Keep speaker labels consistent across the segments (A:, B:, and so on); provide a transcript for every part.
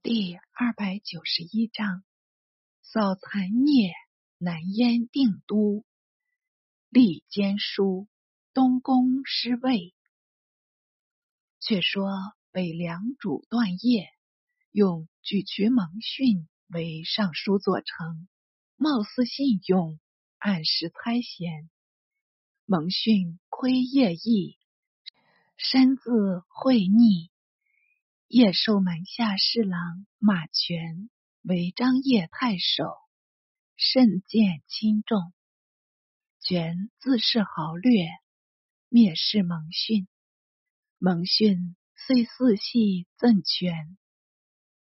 A: 第二百九十一章：扫残孽，南燕定都，立监书，东宫失位。却说北凉主段业用举渠蒙逊为尚书左丞，貌似信用，按时猜嫌。蒙逊窥业意，身自会逆。叶寿门下侍郎马权为张掖太守，甚见轻重。权自恃豪略，蔑视蒙逊。蒙逊遂四系赠权，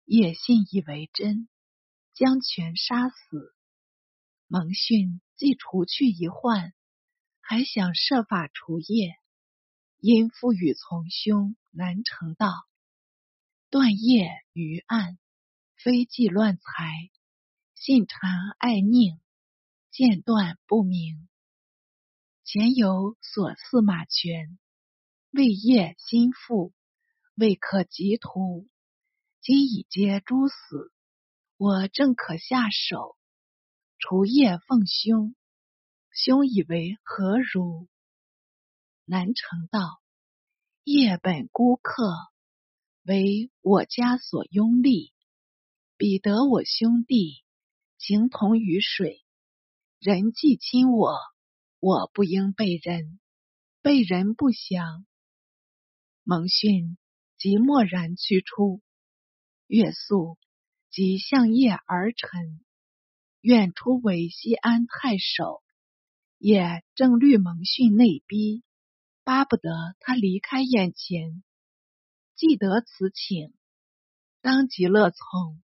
A: 叶信以为真，将权杀死。蒙逊既除去一患，还想设法除业，因父与从兄难成道。断业于案，非计乱财，信谗爱佞，间断不明。前有所赐马权，为业心腹，未可及图。今已皆诛死，我正可下手，除业奉兄。兄以为何如？南城道：业本孤客。为我家所拥立，彼得我兄弟情同于水，人既亲我，我不应被人，被人不祥。蒙逊即默然去出，月宿即向夜而沉，愿出为西安太守，也正虑蒙逊内逼，巴不得他离开眼前。既得此请，当即乐从。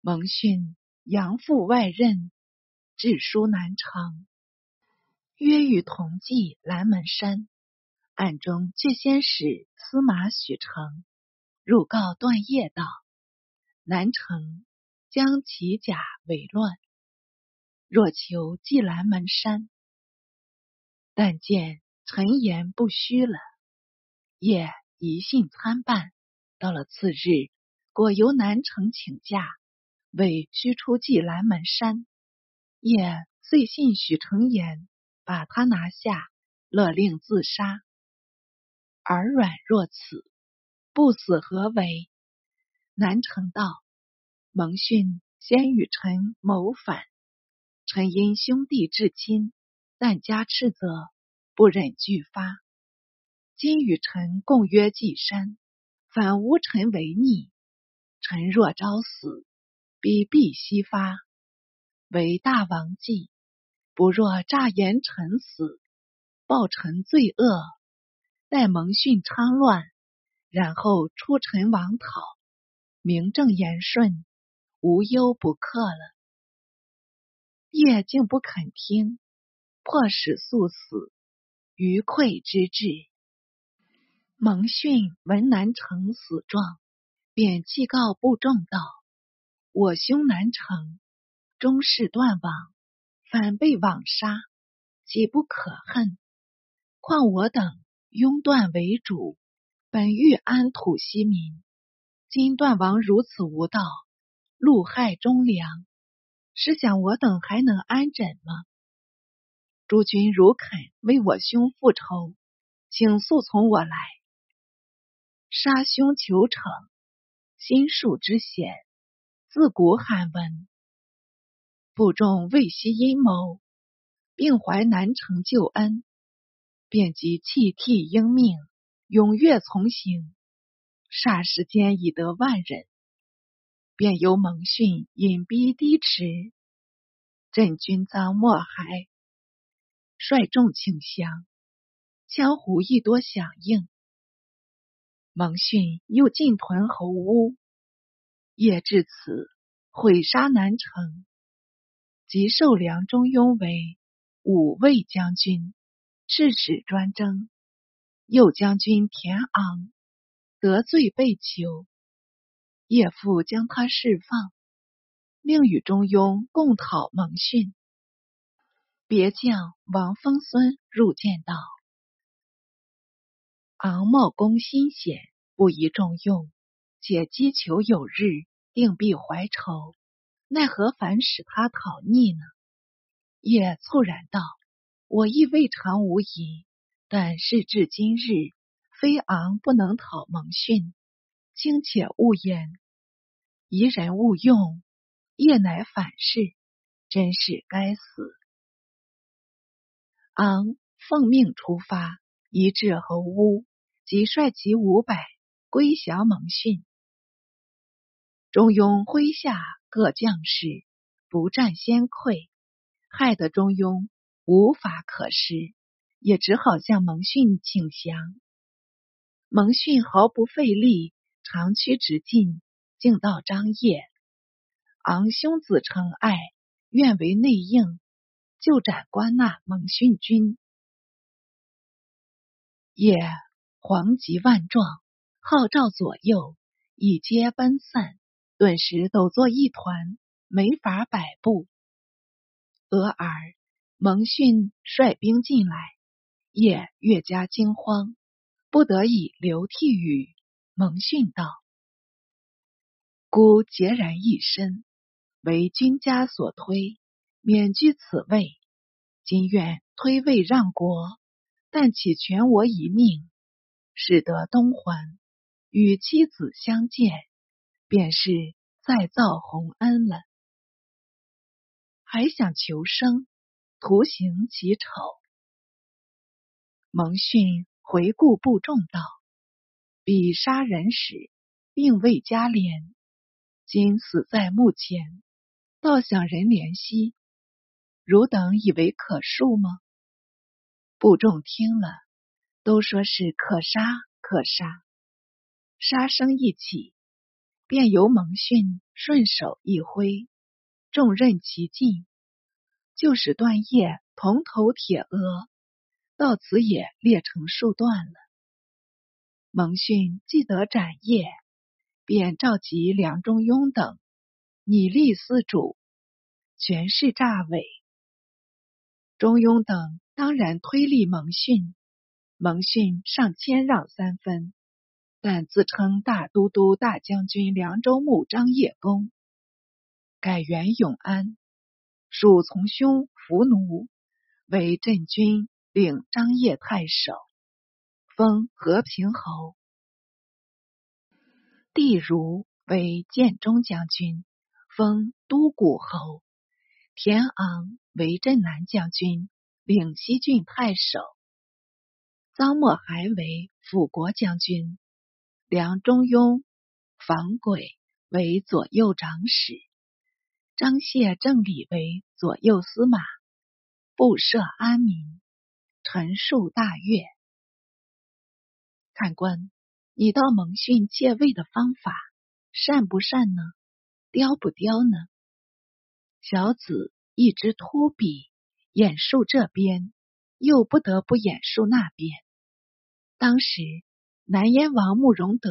A: 蒙逊扬赴外任，致书南城，约与同济蓝门山。暗中却先使司马许成入告段业道：南城将其甲为乱，若求济蓝门山，但见陈言不虚了，也。疑信参半，到了次日，果由南城请假，为须出祭蓝门山。也遂信许成言，把他拿下，勒令自杀。耳软若此，不死何为？南城道：蒙逊先与臣谋反，臣因兄弟至亲，但加斥责，不忍拒发。今与臣共约济山，反无臣为逆。臣若招死，必必西发。为大王计，不若诈言臣死，报臣罪恶，待蒙逊昌乱，然后出臣王讨，名正言顺，无忧不克了。叶竟不肯听，迫使速死，余愧之至。蒙逊闻南城死状，便祭告部众道：“我兄南城终是断网，反被网杀，岂不可恨？况我等拥断为主，本欲安土息民，今断王如此无道，戮害忠良，试想我等还能安枕吗？诸君如肯为我兄复仇，请速从我来。”杀兄求成，心术之险，自古罕闻。部众未悉阴谋，并怀南城救恩，便即弃替应命，踊跃从行。霎时间已得万人，便由蒙逊引逼低池，镇军赃莫海，率众请降，江湖亦多响应。蒙逊又进屯侯屋，夜至此，毁杀南城，即授梁中庸为武卫将军，刺史专征。右将军田昂得罪被囚，叶父将他释放，另与中庸共讨蒙逊。别将王封孙入见道。昂茂公心险，不宜重用，且积求有日，定必怀愁，奈何反使他讨逆呢？也猝然道：“我亦未尝无疑，但事至今日，非昂不能讨蒙逊，卿且勿言。疑人勿用，夜乃反噬，真是该死。”昂奉命出发，一至侯屋，即率其五百归降蒙逊。中庸麾下各将士不战先溃。害得中庸无法可施，也只好向蒙逊请降。蒙逊毫不费力，长驱直进，竟到张掖。昂兄子称爱，愿为内应，就斩关纳蒙逊军。也惶急万状，号召左右，以皆奔散，顿时抖作一团，没法摆布。俄而蒙逊率兵进来，夜越加惊慌，不得已流涕语。蒙逊道：“孤孑然一身，为君家所推，免居此位。今愿推位让国，但岂全我一命，使得东还，与妻子相见，便是再造洪恩了。”还想求生，徒行其丑。蒙逊回顾部众道：“彼杀人时，并未加怜，今死在墓前，倒想人怜惜。汝等以为可恕吗？”部众听了，都说是可杀可杀。杀声一起，便由蒙逊顺手一挥。众任其尽，就使断叶铜头铁额，到此也裂成数段了。蒙逊既得斩叶，便召集梁中庸等拟立司主，全是诈伪。中庸等当然推立蒙逊，蒙逊尚谦让三分，但自称大都督、大将军凉州牧张掖公。改元永安，属从兄伏奴，为镇军，领张掖太守，封和平侯。帝如为建中将军，封都谷侯。田昂为镇南将军，领西郡太守。臧默还为辅国将军，梁中庸、房轨为左右长史。张谢正礼为左右司马，布设安民，陈述大悦。看官，你到蒙逊借位的方法善不善呢？刁不刁呢？小子一直托笔演述这边，又不得不演述那边。当时南燕王慕容德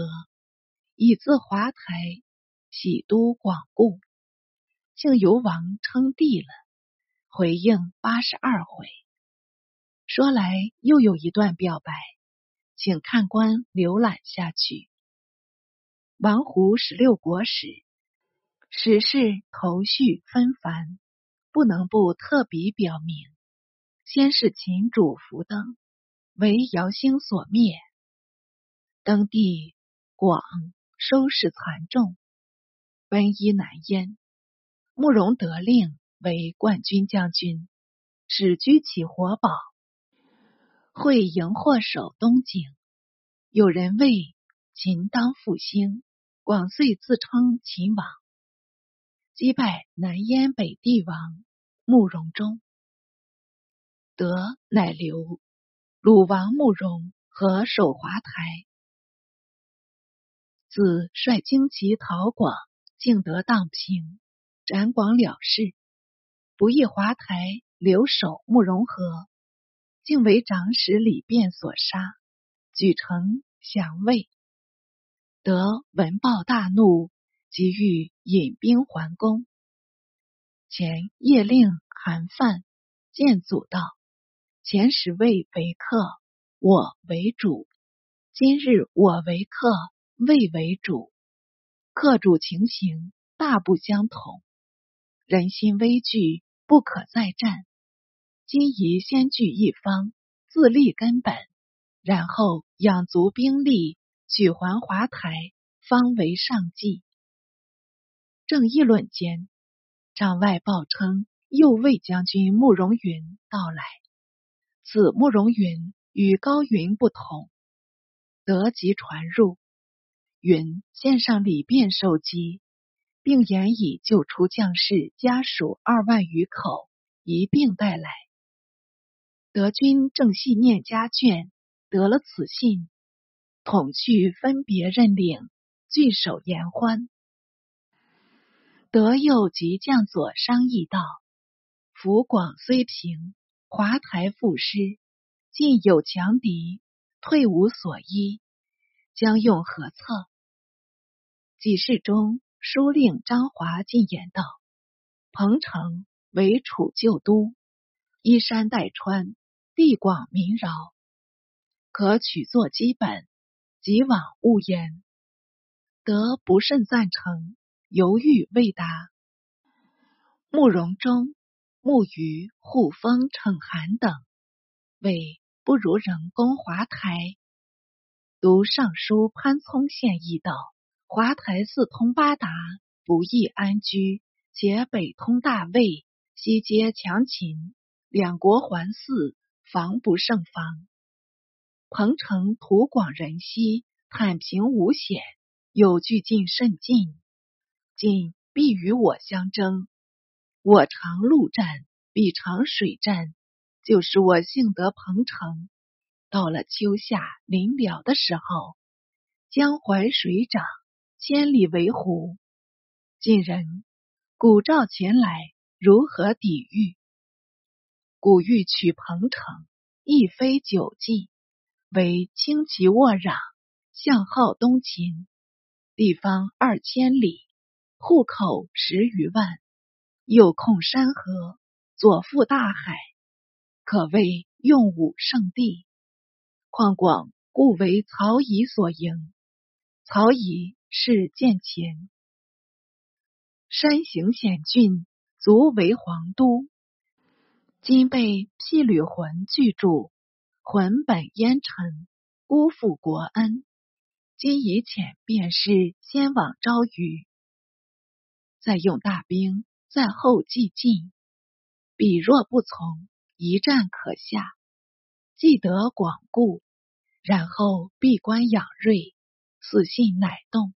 A: 以自华台喜都广固。竟由王称帝了，回应八十二回。说来又有一段表白，请看官浏览下去。王胡十六国史，史事头绪纷繁，不能不特笔表明。先是秦主福登，为姚兴所灭，登帝广收拾残众，奔依南燕。慕容得令为冠军将军，只居起活宝，会荧惑守东景。有人谓秦当复兴，广遂自称秦王，击败南燕北帝王慕容忠。德乃留鲁王慕容和守华台，自率旌旗讨广，竟得荡平。斩广了事，不义华台留守慕容和，竟为长史李变所杀，举城降魏。得闻报大怒，即欲引兵还宫。前夜令韩范见祖道：“前时魏为客，我为主；今日我为客，魏为主，客主情形大不相同，人心危惧，不可再战。今宜先据一方，自立根本，然后养足兵力，取还华台，方为上计。正议论间，帐外报称右卫将军慕容云到来。此慕容云与高云不同，得即传入。云献上礼便受机，并言已救出将士家属二万余口，一并带来。德军正系念家眷，得了此信，统去分别认领，聚首言欢。德又及将佐商议道：“福广虽平，华台复失，进有强敌，退无所依。”将用何策？几事中，书令张华进言道：“彭城为楚旧都，依山带川，地广民饶，可取作基本，即往勿言。”得不甚赞成，犹豫未答。慕容忠、慕余、护风、逞寒等谓不如人工华台。读尚书潘聪献议道：“华台四通八达，不易安居；且北通大魏，西接强秦，两国环伺，防不胜防。彭城土广人稀，坦平无险，有据近甚近，今必与我相争。我常陆战，必常水战，就是我幸得彭城。”到了秋夏临了的时候，江淮水涨，千里为湖。晋人古召前来，如何抵御？古欲取彭城，亦非久计，为轻骑卧壤，向号东秦，地方二千里，户口十余万，又控山河，左覆大海，可谓用武圣地。况广故为曹乙所营，曹乙是建前，山形险峻，足为皇都。今被辟旅魂拒住，魂本烟尘，辜负国恩。今以遣便是先往招余，再用大兵在后继进。彼若不从，一战可下。既得广固，然后闭关养锐，死性乃动。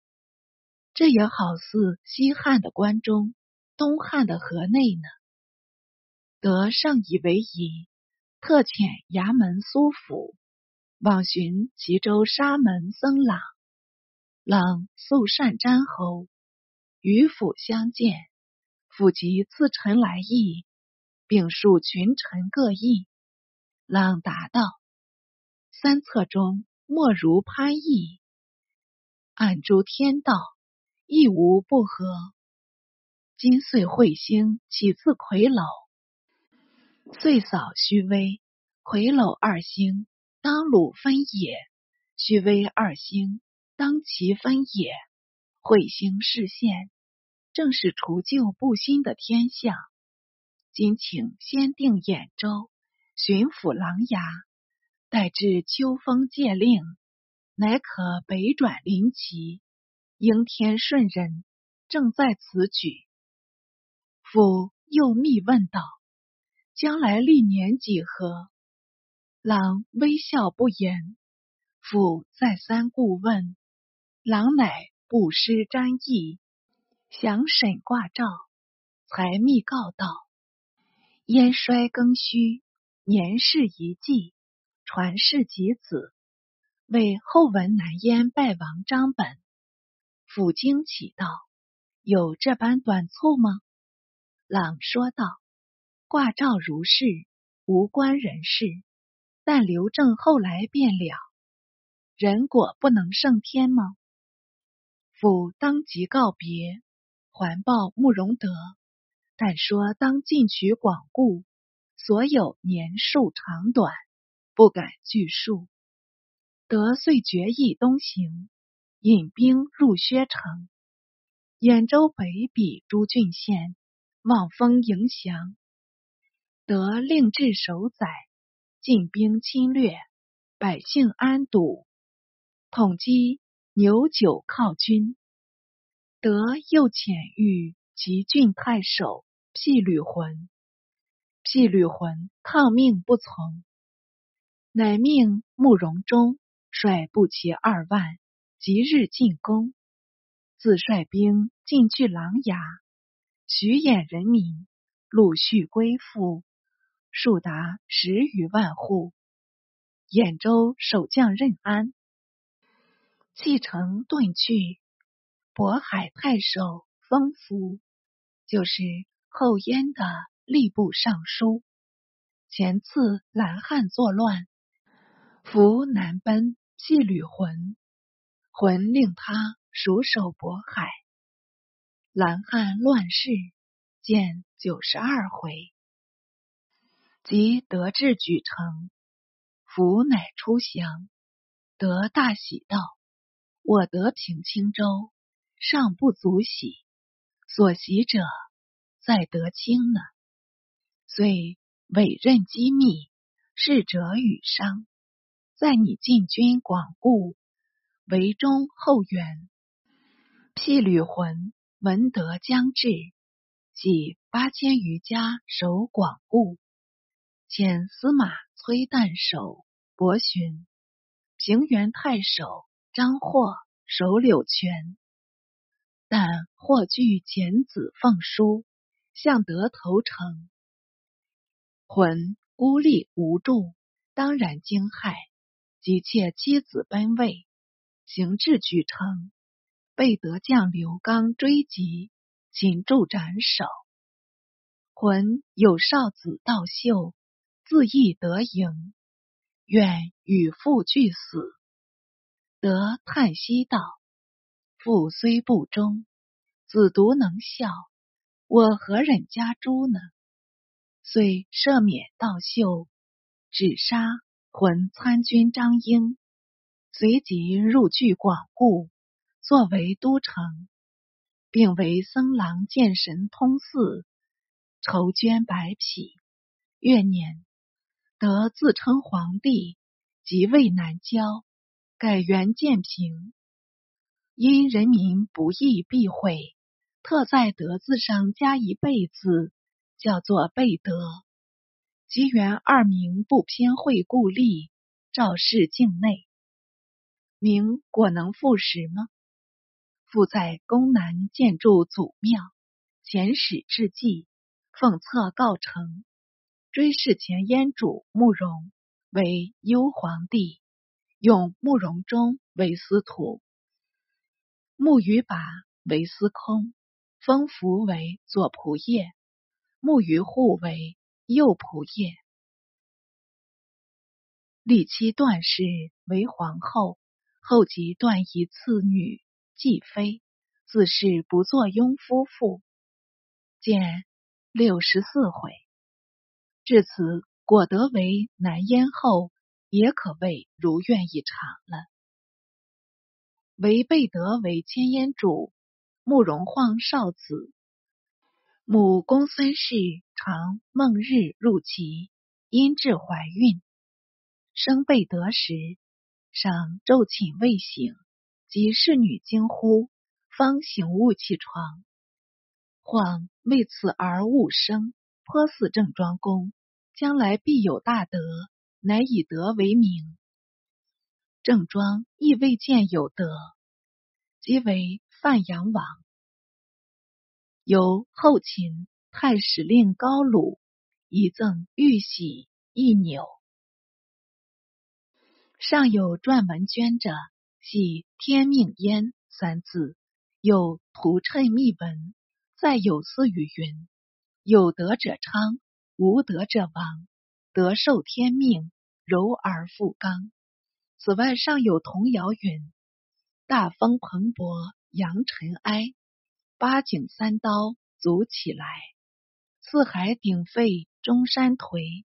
A: 这也好似西汉的关中，东汉的河内呢。得上以为宜，特遣衙门苏府往寻齐州沙门僧朗。朗素善瞻侯，与府相见，府即赐臣来意，并述群臣各意。朗答道：“三策中莫如潘毅，暗诸天道，亦无不合。今岁彗星起自魁楼，岁扫虚微，魁楼二星当鲁分也；虚微二星当其分也。彗星视现，正是除旧布新的天象。今请先定兖州。”巡抚琅琊，待至秋风借令，乃可北转临齐。应天顺人，正在此举。父又密问道：“将来历年几何？”郎微笑不言。父再三顾问，郎乃不失瞻意，详审卦兆，才密告道：“燕衰更虚。”年事一纪，传世及子，为后文南燕败亡张本。抚惊起道：“有这般短促吗？”朗说道：“挂照如是，无关人事，但刘正后来便了。人果不能胜天吗？”父当即告别，还报慕容德，但说当进取广固。所有年数长短，不敢具数。得遂决意东行，引兵入薛城。兖州北鄙诸郡县，望风迎降，得令至守宰，进兵侵略，百姓安堵。统击牛酒犒军，得又遣谕其郡太守辟吕浑。纪律魂抗命不从，乃命慕容忠率步骑二万，即日进攻。自率兵进据琅琊，徐兖人民陆续归附，数达十余万户。兖州守将任安弃城遁去。渤海太守封福，就是后燕的吏部尚书，前次蓝汉作乱，福南奔，弃吕浑，浑令他。熟守渤海，蓝汉乱世，见九十二回。即得志举城，福乃出降，得大喜道：“我得平青州，尚不足喜，所喜者在得清呢。”对委任机密，逝者与商，在你进军广固，为中后援。辟吕浑闻德将至，即八千余家守广固，遣司马崔旦守博寻，平原太守张获守柳泉。但获据简子奉书，向德投诚。魂孤立无助，当然惊骇，急切妻子奔位，行至举城。被德将刘刚追击，擒住斩首。魂有少子道秀，自缢得营，愿与父俱死。德叹息道：“父虽不忠，子独能孝，我何忍加诛呢？”遂赦免道秀，只杀浑参军张英，随即入据广固。作为都城，并为僧郎见神通寺，筹捐百匹。月年，得自称皇帝，即位南郊，改元建平。因人民不易避讳，特在德字上加一贝字，叫做贝德。吉元二名不偏讳故吏，赵氏境内，名果能复实吗？复在宫南建筑祖庙，遣使致祭，奉册告成，追谥前燕主慕容为幽皇帝，用慕容忠为司徒，慕余拔为司空，封福为左仆射，慕余护为右仆射，立妻段氏为皇后，后即段仪次女。继妃自是不作庸夫妇，见六十四回。至此，果得为南燕后，也可谓如愿以偿了。为贝德为千燕主，慕容晃少子，母公孙氏常梦日入齐，因至怀孕，生贝德时，上昼寝未醒。及侍女惊呼，方醒悟起床。晃为此而误生，颇似郑庄公，将来必有大德，乃以德为名。郑庄亦未见有德，即为范阳王。由后秦太史令高鲁遗赠玉玺一纽，上有篆文镌着。系天命焉三字，有图谶密文，再有四语云：有德者昌，无德者亡。德受天命，柔而复刚。此外尚有童谣云：大风蓬勃扬尘埃，八景三刀足起来。四海鼎沸中山颓，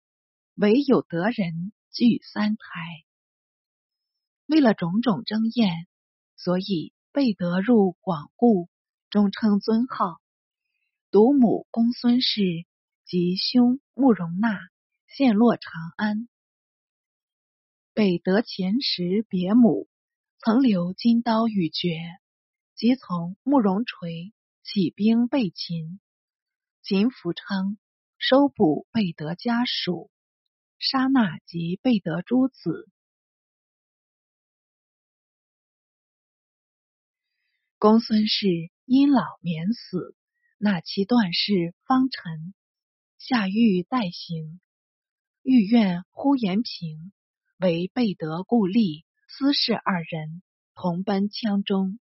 A: 唯有德人聚三台。为了种种争艳，所以被德入广固，终称尊号。独母公孙氏及兄慕容纳陷落长安。北得前时别母，曾留金刀与绝，即从慕容垂起兵备秦。秦福昌收捕贝德家属，杀纳及贝德诸子。公孙氏因老免死，纳其段氏方臣，下狱待刑。御苑呼延平为贝德故吏、司事二人，同奔羌中。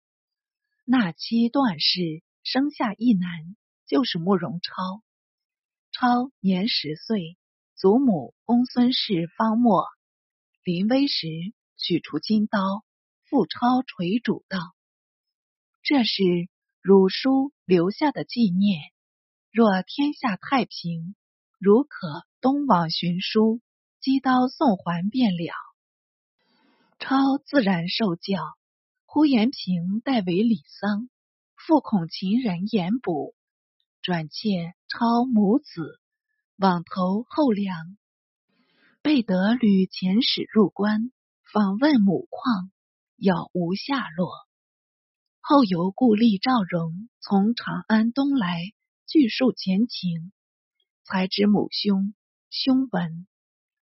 A: 纳妻段氏生下一男，就是慕容超。超年十岁，祖母公孙氏方没。临危时，取出金刀，复超垂主道。这是汝书留下的纪念。若天下太平，汝可东往寻书，击刀送还便了。超自然受教。呼延平代为李桑，复恐秦人严捕，转妾超母子，往投后梁。备得吕遣使入关，访问母况，杳无下落。后由故吏赵荣从长安东来，具述前情，才知母兄兄闻，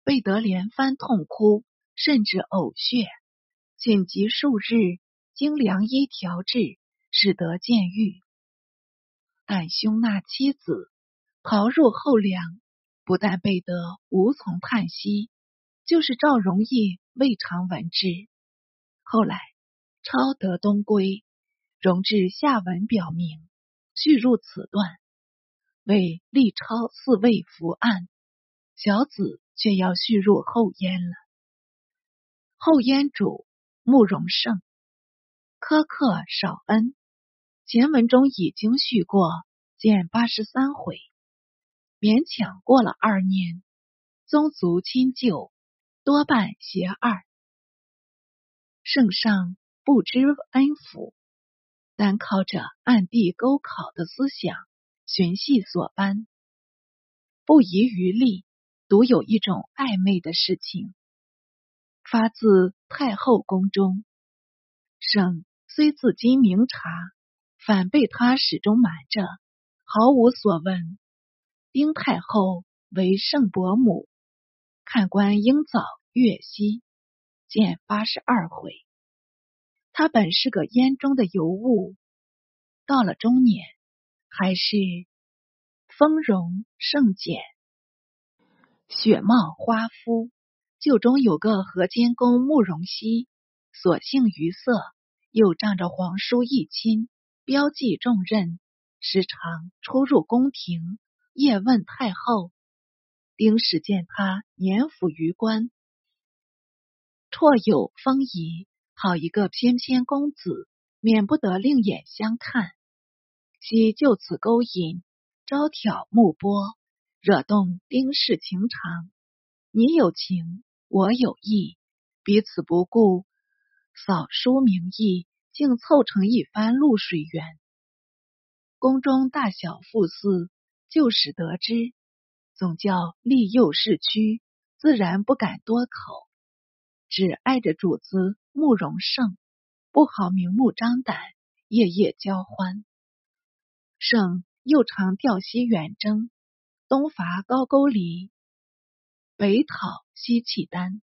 A: 贝德连番痛哭，甚至呕血，紧急数日，经良医调治，只得见愈。但兄那妻子逃入后梁，不但被德无从叹息，就是赵荣义未尝闻之。后来超得东归。容至下文表明，续入此段，为立超四位伏案，小子却要续入后燕了。后燕主慕容胜，苛刻少恩，前文中已经叙过，见八十三回，勉强过了二年，宗族亲旧，多半邪二，圣上不知恩抚。单靠着暗地勾考的思想，寻系所班，不遗余力。独有一种暧昧的事情，发自太后宫中。省虽自今明察，反被他始终瞒着，毫无所闻。丁太后为圣伯母，看官应早阅悉，见八十二回。他本是个烟中的尤物，到了中年还是丰容盛简，雪貌花肤。旧中有个河间公慕容熙，所幸于色，又仗着皇叔义亲，标记重任，时常出入宫廷，夜问太后。丁氏见他年府于官，绰有风仪。好一个翩翩公子，免不得另眼相看。即就此勾引，招挑目波，惹动丁氏情长。你有情，我有意，彼此不顾，扫书名义，竟凑成一番露水缘。宫中大小副司就使得知，总叫利诱势屈，自然不敢多口。只爱着主子慕容胜，不好明目张胆，夜夜交欢。胜又常调西远征，东伐高句丽，北讨西契丹，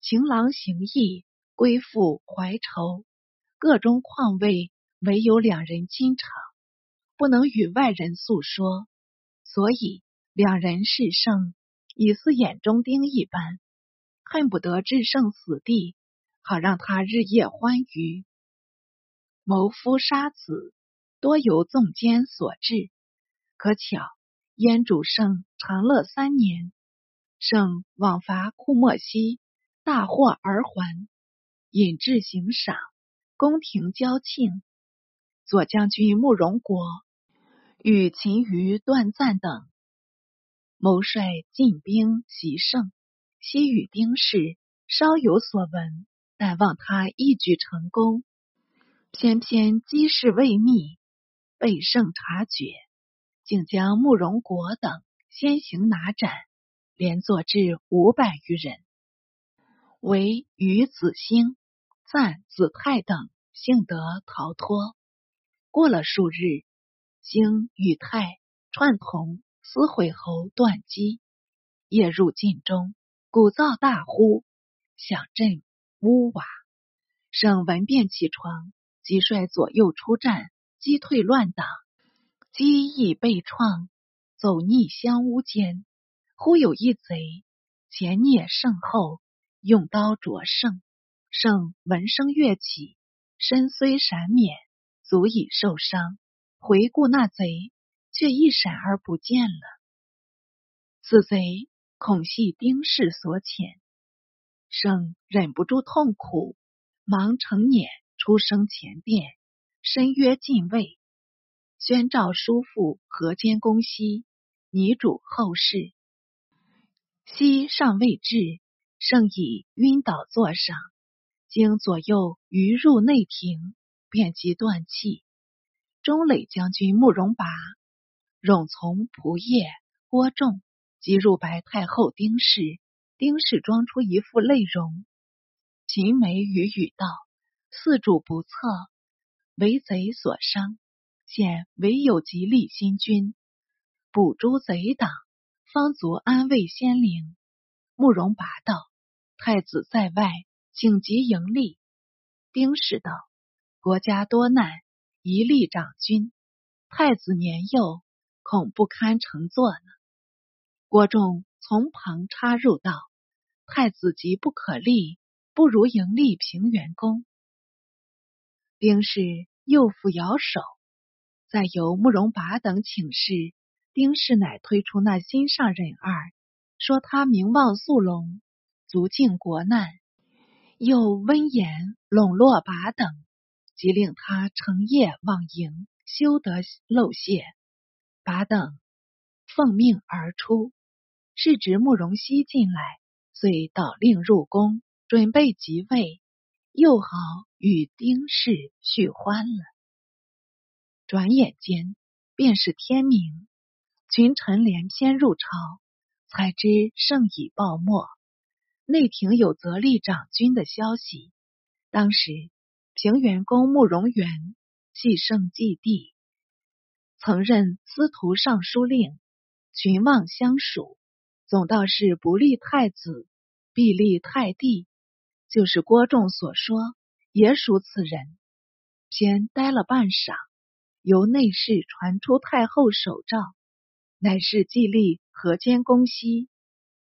A: 情郎行义，归附怀仇，各中况味，唯有两人亲长，不能与外人诉说，所以两人是胜，已似眼中钉一般。恨不得置胜死地，好让他日夜欢愉。谋夫杀子，多由纵奸所致。可巧燕主胜长乐三年，胜往伐库莫西，大获而还，引至行赏，宫廷交庆。左将军慕容国与秦余段赞等谋率进兵袭胜。西与丁氏稍有所闻，但望他一举成功。偏偏机事未密，被圣察觉，竟将慕容国等先行拿斩，连坐至五百余人。唯与子兴、赞子泰等幸得逃脱。过了数日，兴与泰串同撕毁侯断机，夜入晋中，鼓噪大呼，响震屋瓦。省闻便起床，即率左右出战，击退乱党。机翼被创，走逆相屋间。忽有一贼前蹑胜后，用刀灼胜。胜闻声跃起，身虽闪免，足以受伤。回顾那贼，却一闪而不见了。此贼恐系丁氏所遣，胜忍不住痛苦。忙成辇出生前殿，深约进位，宣诏叔父河间公西，拟主后事。西尚未至，圣已晕倒座上，经左右余入内庭，便即断气。中垒将军慕容拔、冗从仆射郭仲即入白太后丁氏，丁氏装出一副泪容。秦梅语语道：“四主不测，为贼所伤，现唯有吉利新君，捕诛贼党，方足安慰先灵。”慕容拔道：“太子在外，请即迎立。”丁氏道：“国家多难，一立长君。太子年幼，恐不堪乘坐呢。”郭仲从旁插入道：“太子急不可立。”不如迎立平原公。丁氏又复摇手，再由慕容拔等请示，丁氏乃推出那心上人二，说他名望素隆，足尽国难，又温言笼络拔等，即令他成夜往营，休得漏泄。拔等奉命而出，是指慕容熙进来，遂导令入宫。准备即位，又好与丁氏叙欢了。转眼间便是天明，群臣连篇入朝，才知圣已报没。内廷有责立长君的消息。当时平原公慕容元继圣继帝，曾任司徒尚书令，群望相属。总道是不立太子，必立太帝。就是郭仲所说，也属此人。偏待了半晌，由内侍传出太后手诏，乃是季历河间公西，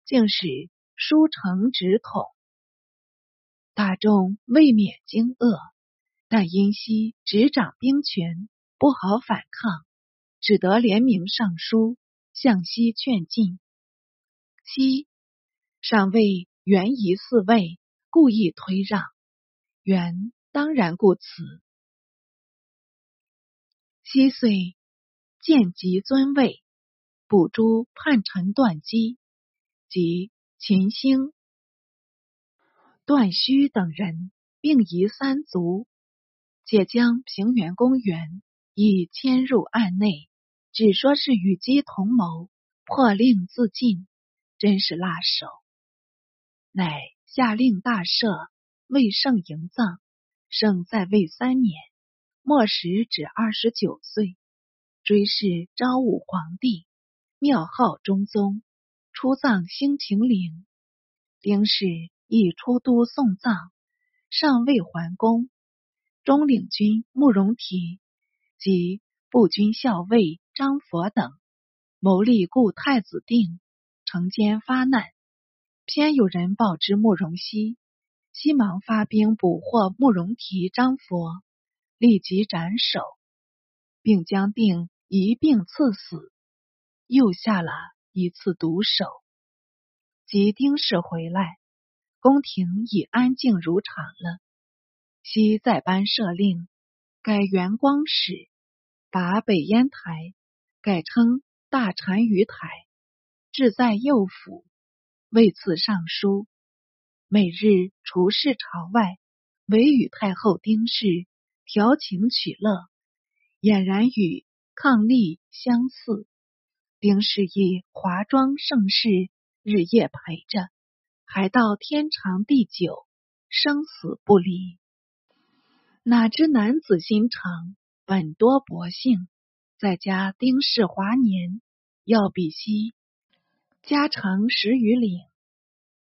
A: 竟使书成直统。大众未免惊愕，但因西执掌兵权，不好反抗，只得联名上书，向西劝进。西尚未元仪四位。故意推让，原当然故此。西岁见及尊位，捕诛叛臣断机及秦兴、段须等人，并移三族，且将平原公园已迁入案内，只说是与姬同谋，破令自尽，真是辣手，乃。下令大赦，为圣迎葬。圣在位三年，末时只二十九岁，追谥昭武皇帝，庙号中宗，出葬兴平陵。丁氏亦出都送葬，尚未还宫。中领军慕容提及步军校尉张佛等谋立故太子定，乘间发难。偏有人报知慕容熙，西忙发兵捕获慕容提、张佛，立即斩首，并将定一并赐死。又下了一次毒手。及丁氏回来，宫廷已安静如常了。昔再颁赦令，改元光使，把北烟台改称大单于台，置在右府。为此上书，每日除视朝外，唯与太后丁氏调情取乐，俨然与伉俪相似。丁氏以华妆盛世，日夜陪着，还到天长地久，生死不离。哪知男子心肠，本多薄幸，在家丁氏华年，要比西家成十余岭。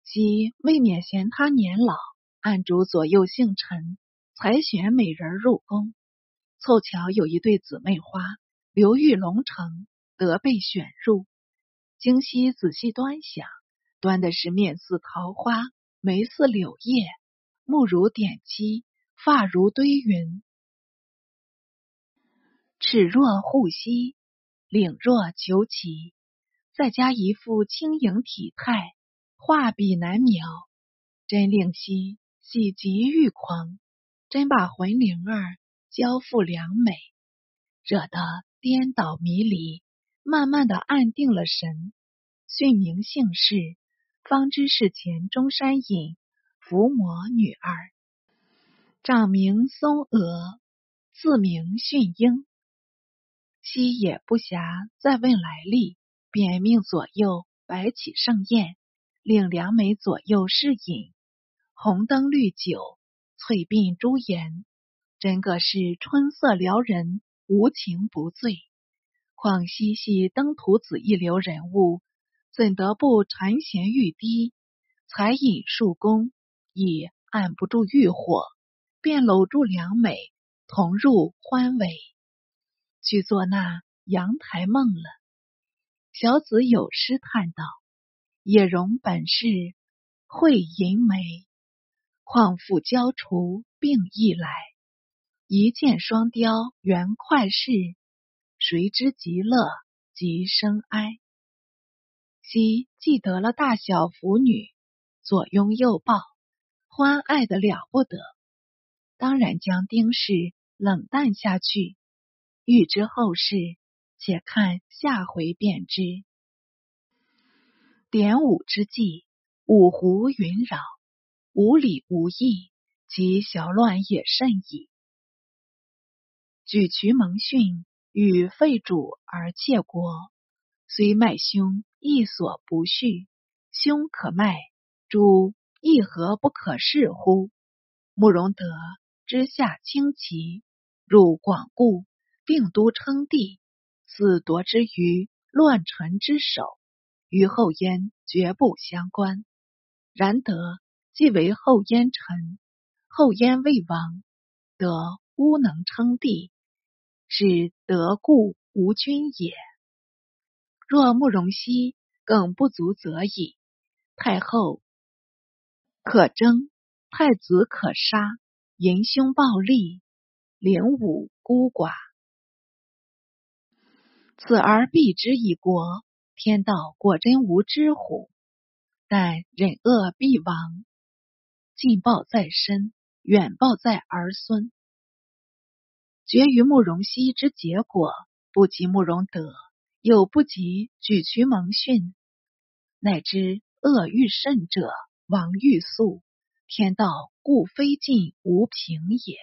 A: 西未免嫌他年老，暗主左右姓陈，才选美人入宫。凑巧有一对姊妹花，刘玉龙城，得被选入。京西仔细端详，端的是面似桃花，眉似柳叶，目如点漆，发如堆云，齿若护膝，领若虬旗，再加一副轻盈体态。画笔难描，真令西喜极欲狂，真把魂灵儿交付良美，惹得颠倒迷离，慢慢的暗定了神。训名姓氏，方知是前中山隐伏魔女儿，长名松娥，字名训英。西也不暇再问来历，便命左右摆起盛宴。令两美左右侍饮，红灯绿酒，翠鬓朱颜，真个是春色撩人，无情不醉。况西系登徒子一流人物，怎得不馋涎欲滴？才饮数功，已按不住欲火，便搂住良美，同入欢围，去做那阳台梦了。小子有诗叹道。也容本是会吟梅，况复交除并亦来。一箭双雕原快事，谁知极乐极生哀。昔既得了大小妇女，左拥右抱，欢爱的了不得。当然将丁氏冷淡下去。欲知后事，且看下回便知。点武之际，五湖云扰，无理无义，及小乱也甚矣。举渠蒙逊与废主而窃国，虽卖凶，亦所不恤。凶可卖，主亦何不可视乎？慕容德之下轻骑，入广固，定都称帝，自夺之于乱臣之手。与后燕绝不相关。然德既为后燕臣，后燕未亡，德乌能称帝，是德故无君也。若慕容熙更不足则已。太后可争，太子可杀，淫凶暴戾，凌侮孤寡，此而必之以国。天道果真无知乎？但忍恶必亡，近报在身，远报在儿孙。绝于慕容熙之结果，不及慕容德，又不及举渠蒙逊，乃知恶欲甚者，亡欲速。天道故非尽无平也。